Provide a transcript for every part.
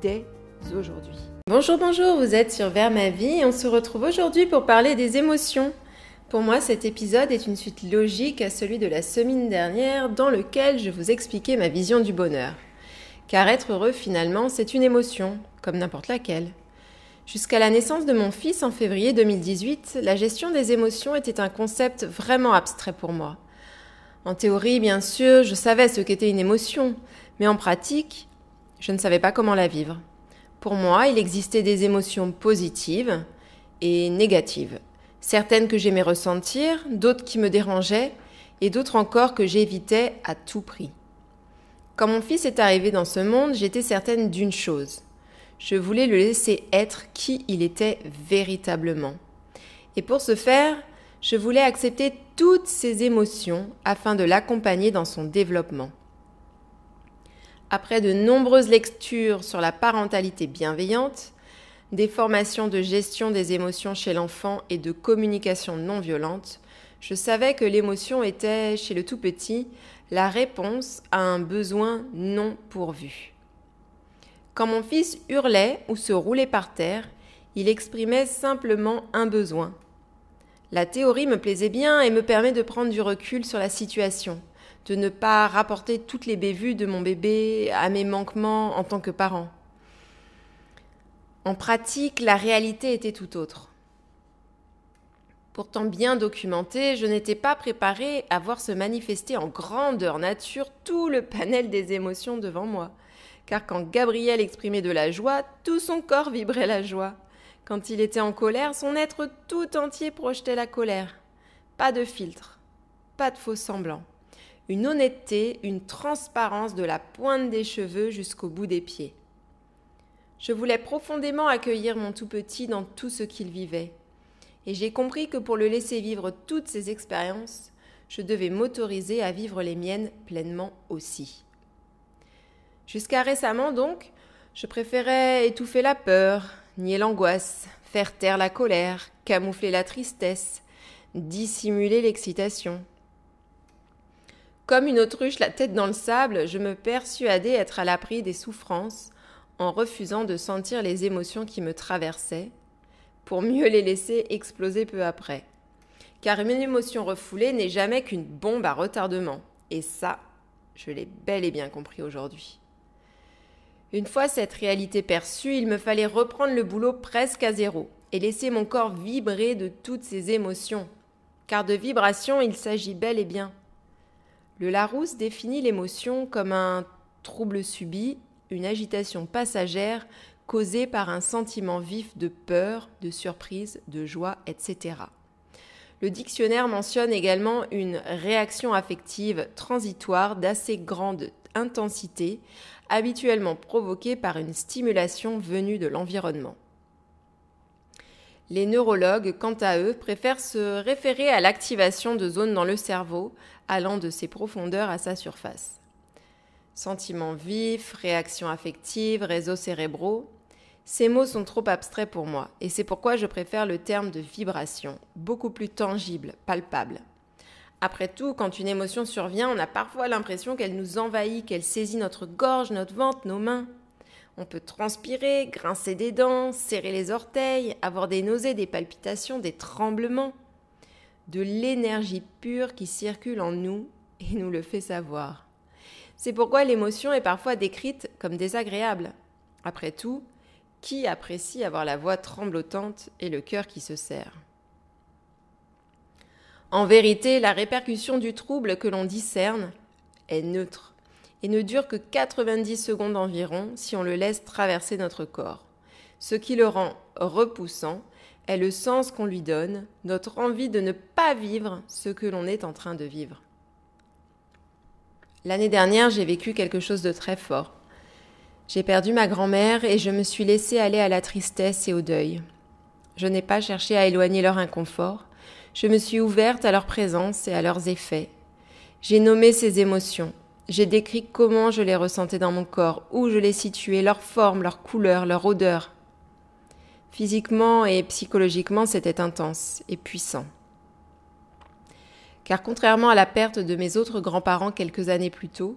dès aujourd'hui. Bonjour, bonjour, vous êtes sur Vers ma vie et on se retrouve aujourd'hui pour parler des émotions. Pour moi, cet épisode est une suite logique à celui de la semaine dernière dans lequel je vous expliquais ma vision du bonheur. Car être heureux finalement, c'est une émotion, comme n'importe laquelle. Jusqu'à la naissance de mon fils en février 2018, la gestion des émotions était un concept vraiment abstrait pour moi. En théorie, bien sûr, je savais ce qu'était une émotion, mais en pratique, je ne savais pas comment la vivre. Pour moi, il existait des émotions positives et négatives. Certaines que j'aimais ressentir, d'autres qui me dérangeaient, et d'autres encore que j'évitais à tout prix. Quand mon fils est arrivé dans ce monde, j'étais certaine d'une chose. Je voulais le laisser être qui il était véritablement. Et pour ce faire, je voulais accepter toutes ses émotions afin de l'accompagner dans son développement. Après de nombreuses lectures sur la parentalité bienveillante, des formations de gestion des émotions chez l'enfant et de communication non violente, je savais que l'émotion était, chez le tout petit, la réponse à un besoin non pourvu. Quand mon fils hurlait ou se roulait par terre, il exprimait simplement un besoin. La théorie me plaisait bien et me permet de prendre du recul sur la situation, de ne pas rapporter toutes les bévues de mon bébé à mes manquements en tant que parent. En pratique, la réalité était tout autre. Pourtant bien documentée, je n'étais pas préparée à voir se manifester en grandeur nature tout le panel des émotions devant moi car quand Gabriel exprimait de la joie, tout son corps vibrait la joie. Quand il était en colère, son être tout entier projetait la colère. Pas de filtre, pas de faux semblants. Une honnêteté, une transparence de la pointe des cheveux jusqu'au bout des pieds. Je voulais profondément accueillir mon tout petit dans tout ce qu'il vivait. Et j'ai compris que pour le laisser vivre toutes ces expériences, je devais m'autoriser à vivre les miennes pleinement aussi. Jusqu'à récemment donc, je préférais étouffer la peur, nier l'angoisse, faire taire la colère, camoufler la tristesse, dissimuler l'excitation. Comme une autruche la tête dans le sable, je me persuadais être à l'abri des souffrances en refusant de sentir les émotions qui me traversaient, pour mieux les laisser exploser peu après. Car une émotion refoulée n'est jamais qu'une bombe à retardement. Et ça, je l'ai bel et bien compris aujourd'hui. Une fois cette réalité perçue, il me fallait reprendre le boulot presque à zéro et laisser mon corps vibrer de toutes ses émotions. Car de vibration, il s'agit bel et bien. Le Larousse définit l'émotion comme un trouble subi, une agitation passagère causée par un sentiment vif de peur, de surprise, de joie, etc. Le dictionnaire mentionne également une réaction affective transitoire d'assez grande intensité, habituellement provoquée par une stimulation venue de l'environnement. Les neurologues, quant à eux, préfèrent se référer à l'activation de zones dans le cerveau allant de ses profondeurs à sa surface. Sentiments vifs, réactions affectives, réseaux cérébraux, ces mots sont trop abstraits pour moi et c'est pourquoi je préfère le terme de vibration, beaucoup plus tangible, palpable. Après tout, quand une émotion survient, on a parfois l'impression qu'elle nous envahit, qu'elle saisit notre gorge, notre ventre, nos mains. On peut transpirer, grincer des dents, serrer les orteils, avoir des nausées, des palpitations, des tremblements. De l'énergie pure qui circule en nous et nous le fait savoir. C'est pourquoi l'émotion est parfois décrite comme désagréable. Après tout, qui apprécie avoir la voix tremblotante et le cœur qui se serre? En vérité, la répercussion du trouble que l'on discerne est neutre et ne dure que 90 secondes environ si on le laisse traverser notre corps. Ce qui le rend repoussant est le sens qu'on lui donne, notre envie de ne pas vivre ce que l'on est en train de vivre. L'année dernière, j'ai vécu quelque chose de très fort. J'ai perdu ma grand-mère et je me suis laissée aller à la tristesse et au deuil. Je n'ai pas cherché à éloigner leur inconfort, je me suis ouverte à leur présence et à leurs effets. J'ai nommé ces émotions, j'ai décrit comment je les ressentais dans mon corps, où je les situais, leur forme, leur couleur, leur odeur. Physiquement et psychologiquement, c'était intense et puissant. Car contrairement à la perte de mes autres grands-parents quelques années plus tôt,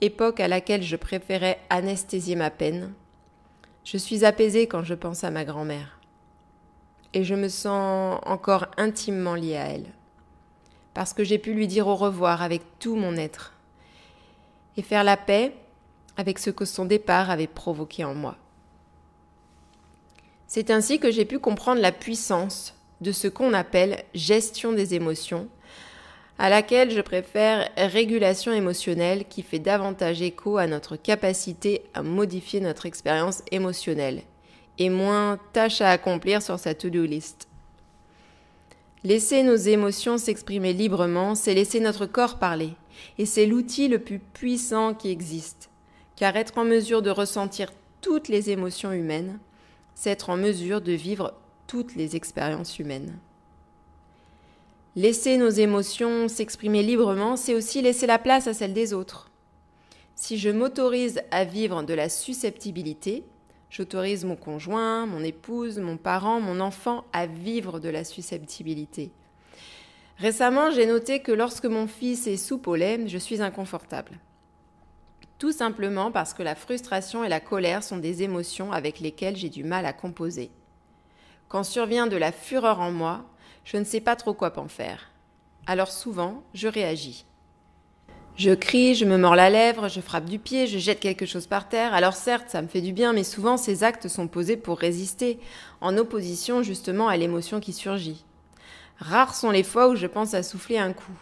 époque à laquelle je préférais anesthésier ma peine, je suis apaisée quand je pense à ma grand-mère. Et je me sens encore intimement liée à elle. Parce que j'ai pu lui dire au revoir avec tout mon être. Et faire la paix avec ce que son départ avait provoqué en moi. C'est ainsi que j'ai pu comprendre la puissance de ce qu'on appelle gestion des émotions à laquelle je préfère régulation émotionnelle qui fait davantage écho à notre capacité à modifier notre expérience émotionnelle et moins tâche à accomplir sur sa to-do list. Laisser nos émotions s'exprimer librement, c'est laisser notre corps parler, et c'est l'outil le plus puissant qui existe, car être en mesure de ressentir toutes les émotions humaines, c'est être en mesure de vivre toutes les expériences humaines. Laisser nos émotions s'exprimer librement, c'est aussi laisser la place à celle des autres. Si je m'autorise à vivre de la susceptibilité, j'autorise mon conjoint, mon épouse, mon parent, mon enfant à vivre de la susceptibilité. Récemment, j'ai noté que lorsque mon fils est au lait, je suis inconfortable. Tout simplement parce que la frustration et la colère sont des émotions avec lesquelles j'ai du mal à composer. Quand survient de la fureur en moi, je ne sais pas trop quoi en faire. Alors souvent, je réagis. Je crie, je me mords la lèvre, je frappe du pied, je jette quelque chose par terre. Alors certes, ça me fait du bien, mais souvent ces actes sont posés pour résister, en opposition justement à l'émotion qui surgit. Rares sont les fois où je pense à souffler un coup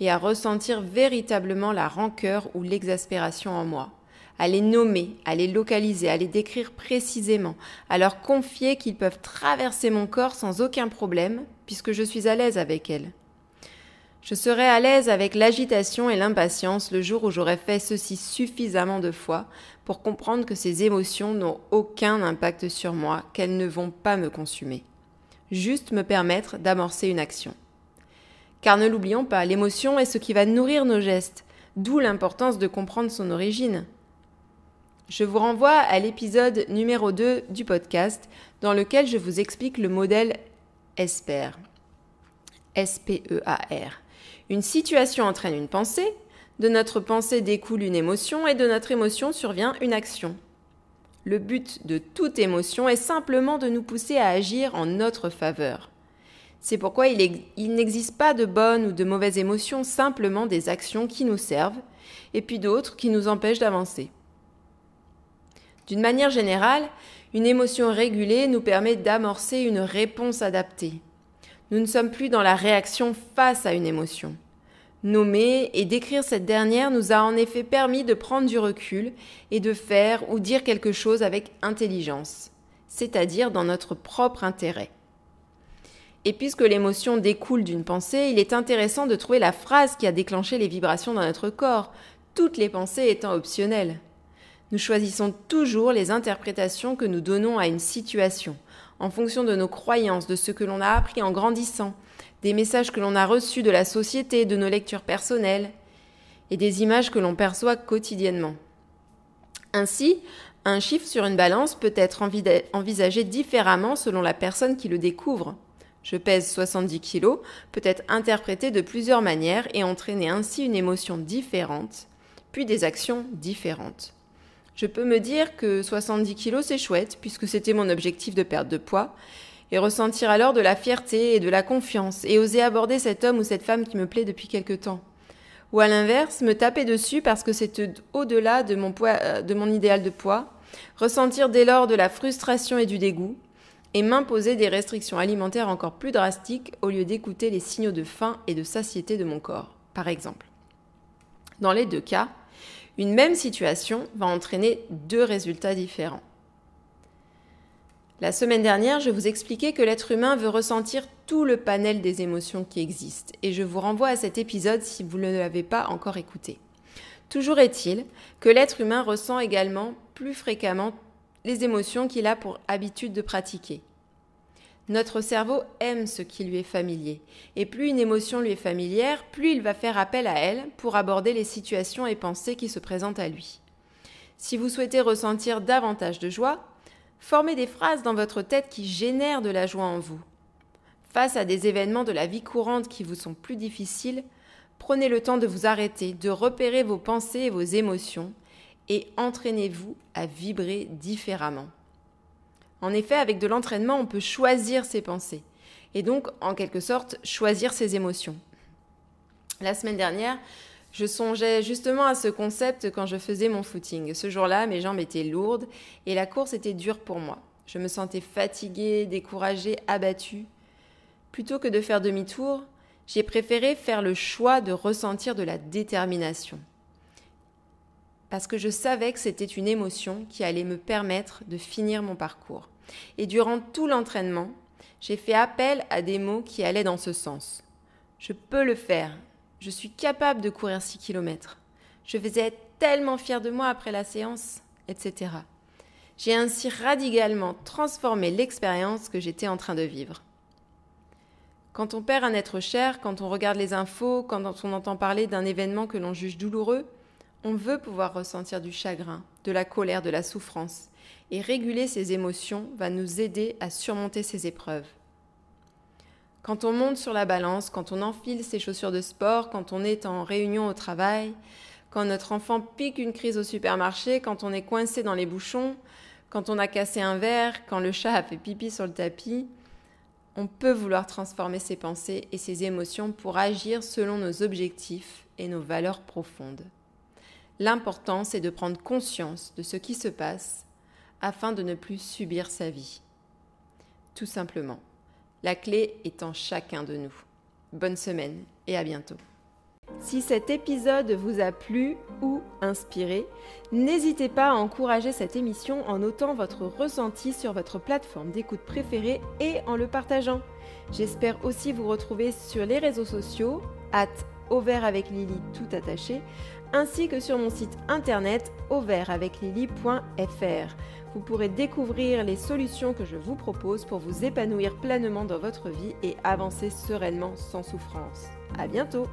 et à ressentir véritablement la rancœur ou l'exaspération en moi à les nommer, à les localiser, à les décrire précisément, à leur confier qu'ils peuvent traverser mon corps sans aucun problème, puisque je suis à l'aise avec elles. Je serai à l'aise avec l'agitation et l'impatience le jour où j'aurai fait ceci suffisamment de fois pour comprendre que ces émotions n'ont aucun impact sur moi, qu'elles ne vont pas me consumer. Juste me permettre d'amorcer une action. Car ne l'oublions pas, l'émotion est ce qui va nourrir nos gestes, d'où l'importance de comprendre son origine. Je vous renvoie à l'épisode numéro 2 du podcast dans lequel je vous explique le modèle ESPER. S-P-E-A-R. Une situation entraîne une pensée, de notre pensée découle une émotion et de notre émotion survient une action. Le but de toute émotion est simplement de nous pousser à agir en notre faveur. C'est pourquoi il, il n'existe pas de bonnes ou de mauvaises émotions, simplement des actions qui nous servent et puis d'autres qui nous empêchent d'avancer. D'une manière générale, une émotion régulée nous permet d'amorcer une réponse adaptée. Nous ne sommes plus dans la réaction face à une émotion. Nommer et décrire cette dernière nous a en effet permis de prendre du recul et de faire ou dire quelque chose avec intelligence, c'est-à-dire dans notre propre intérêt. Et puisque l'émotion découle d'une pensée, il est intéressant de trouver la phrase qui a déclenché les vibrations dans notre corps, toutes les pensées étant optionnelles. Nous choisissons toujours les interprétations que nous donnons à une situation, en fonction de nos croyances, de ce que l'on a appris en grandissant, des messages que l'on a reçus de la société, de nos lectures personnelles, et des images que l'on perçoit quotidiennement. Ainsi, un chiffre sur une balance peut être envisagé différemment selon la personne qui le découvre. Je pèse 70 kg peut être interprété de plusieurs manières et entraîner ainsi une émotion différente, puis des actions différentes je peux me dire que 70 kilos c'est chouette puisque c'était mon objectif de perte de poids et ressentir alors de la fierté et de la confiance et oser aborder cet homme ou cette femme qui me plaît depuis quelque temps. Ou à l'inverse, me taper dessus parce que c'est au-delà de mon euh, de mon idéal de poids, ressentir dès lors de la frustration et du dégoût et m'imposer des restrictions alimentaires encore plus drastiques au lieu d'écouter les signaux de faim et de satiété de mon corps, par exemple. Dans les deux cas, une même situation va entraîner deux résultats différents. La semaine dernière, je vous expliquais que l'être humain veut ressentir tout le panel des émotions qui existent, et je vous renvoie à cet épisode si vous ne l'avez pas encore écouté. Toujours est-il que l'être humain ressent également plus fréquemment les émotions qu'il a pour habitude de pratiquer. Notre cerveau aime ce qui lui est familier, et plus une émotion lui est familière, plus il va faire appel à elle pour aborder les situations et pensées qui se présentent à lui. Si vous souhaitez ressentir davantage de joie, formez des phrases dans votre tête qui génèrent de la joie en vous. Face à des événements de la vie courante qui vous sont plus difficiles, prenez le temps de vous arrêter, de repérer vos pensées et vos émotions, et entraînez-vous à vibrer différemment. En effet, avec de l'entraînement, on peut choisir ses pensées et donc, en quelque sorte, choisir ses émotions. La semaine dernière, je songeais justement à ce concept quand je faisais mon footing. Ce jour-là, mes jambes étaient lourdes et la course était dure pour moi. Je me sentais fatiguée, découragée, abattue. Plutôt que de faire demi-tour, j'ai préféré faire le choix de ressentir de la détermination. Parce que je savais que c'était une émotion qui allait me permettre de finir mon parcours. Et durant tout l'entraînement, j'ai fait appel à des mots qui allaient dans ce sens. Je peux le faire. Je suis capable de courir 6 km. Je faisais être tellement fière de moi après la séance, etc. J'ai ainsi radicalement transformé l'expérience que j'étais en train de vivre. Quand on perd un être cher, quand on regarde les infos, quand on entend parler d'un événement que l'on juge douloureux, on veut pouvoir ressentir du chagrin, de la colère, de la souffrance et réguler ces émotions va nous aider à surmonter ces épreuves. Quand on monte sur la balance, quand on enfile ses chaussures de sport, quand on est en réunion au travail, quand notre enfant pique une crise au supermarché, quand on est coincé dans les bouchons, quand on a cassé un verre, quand le chat a fait pipi sur le tapis, on peut vouloir transformer ses pensées et ses émotions pour agir selon nos objectifs et nos valeurs profondes. L'important, c'est de prendre conscience de ce qui se passe afin de ne plus subir sa vie. Tout simplement. La clé est en chacun de nous. Bonne semaine et à bientôt. Si cet épisode vous a plu ou inspiré, n'hésitez pas à encourager cette émission en notant votre ressenti sur votre plateforme d'écoute préférée et en le partageant. J'espère aussi vous retrouver sur les réseaux sociaux, at au avec Lily tout attaché, ainsi que sur mon site internet auvertaveclily.fr. Vous pourrez découvrir les solutions que je vous propose pour vous épanouir pleinement dans votre vie et avancer sereinement sans souffrance. À bientôt!